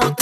como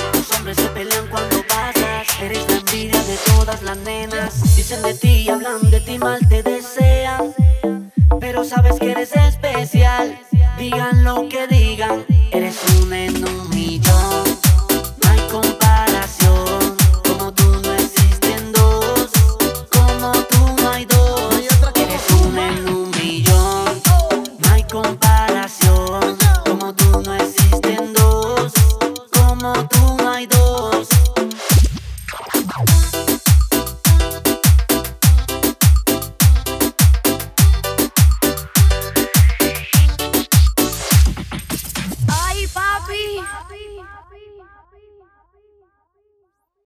Los hombres se pelean cuando pasas. Eres la envidia de todas las nenas. Dicen de ti, hablan de ti, mal te desean. Pero sabes que eres especial. Digan lo que digan.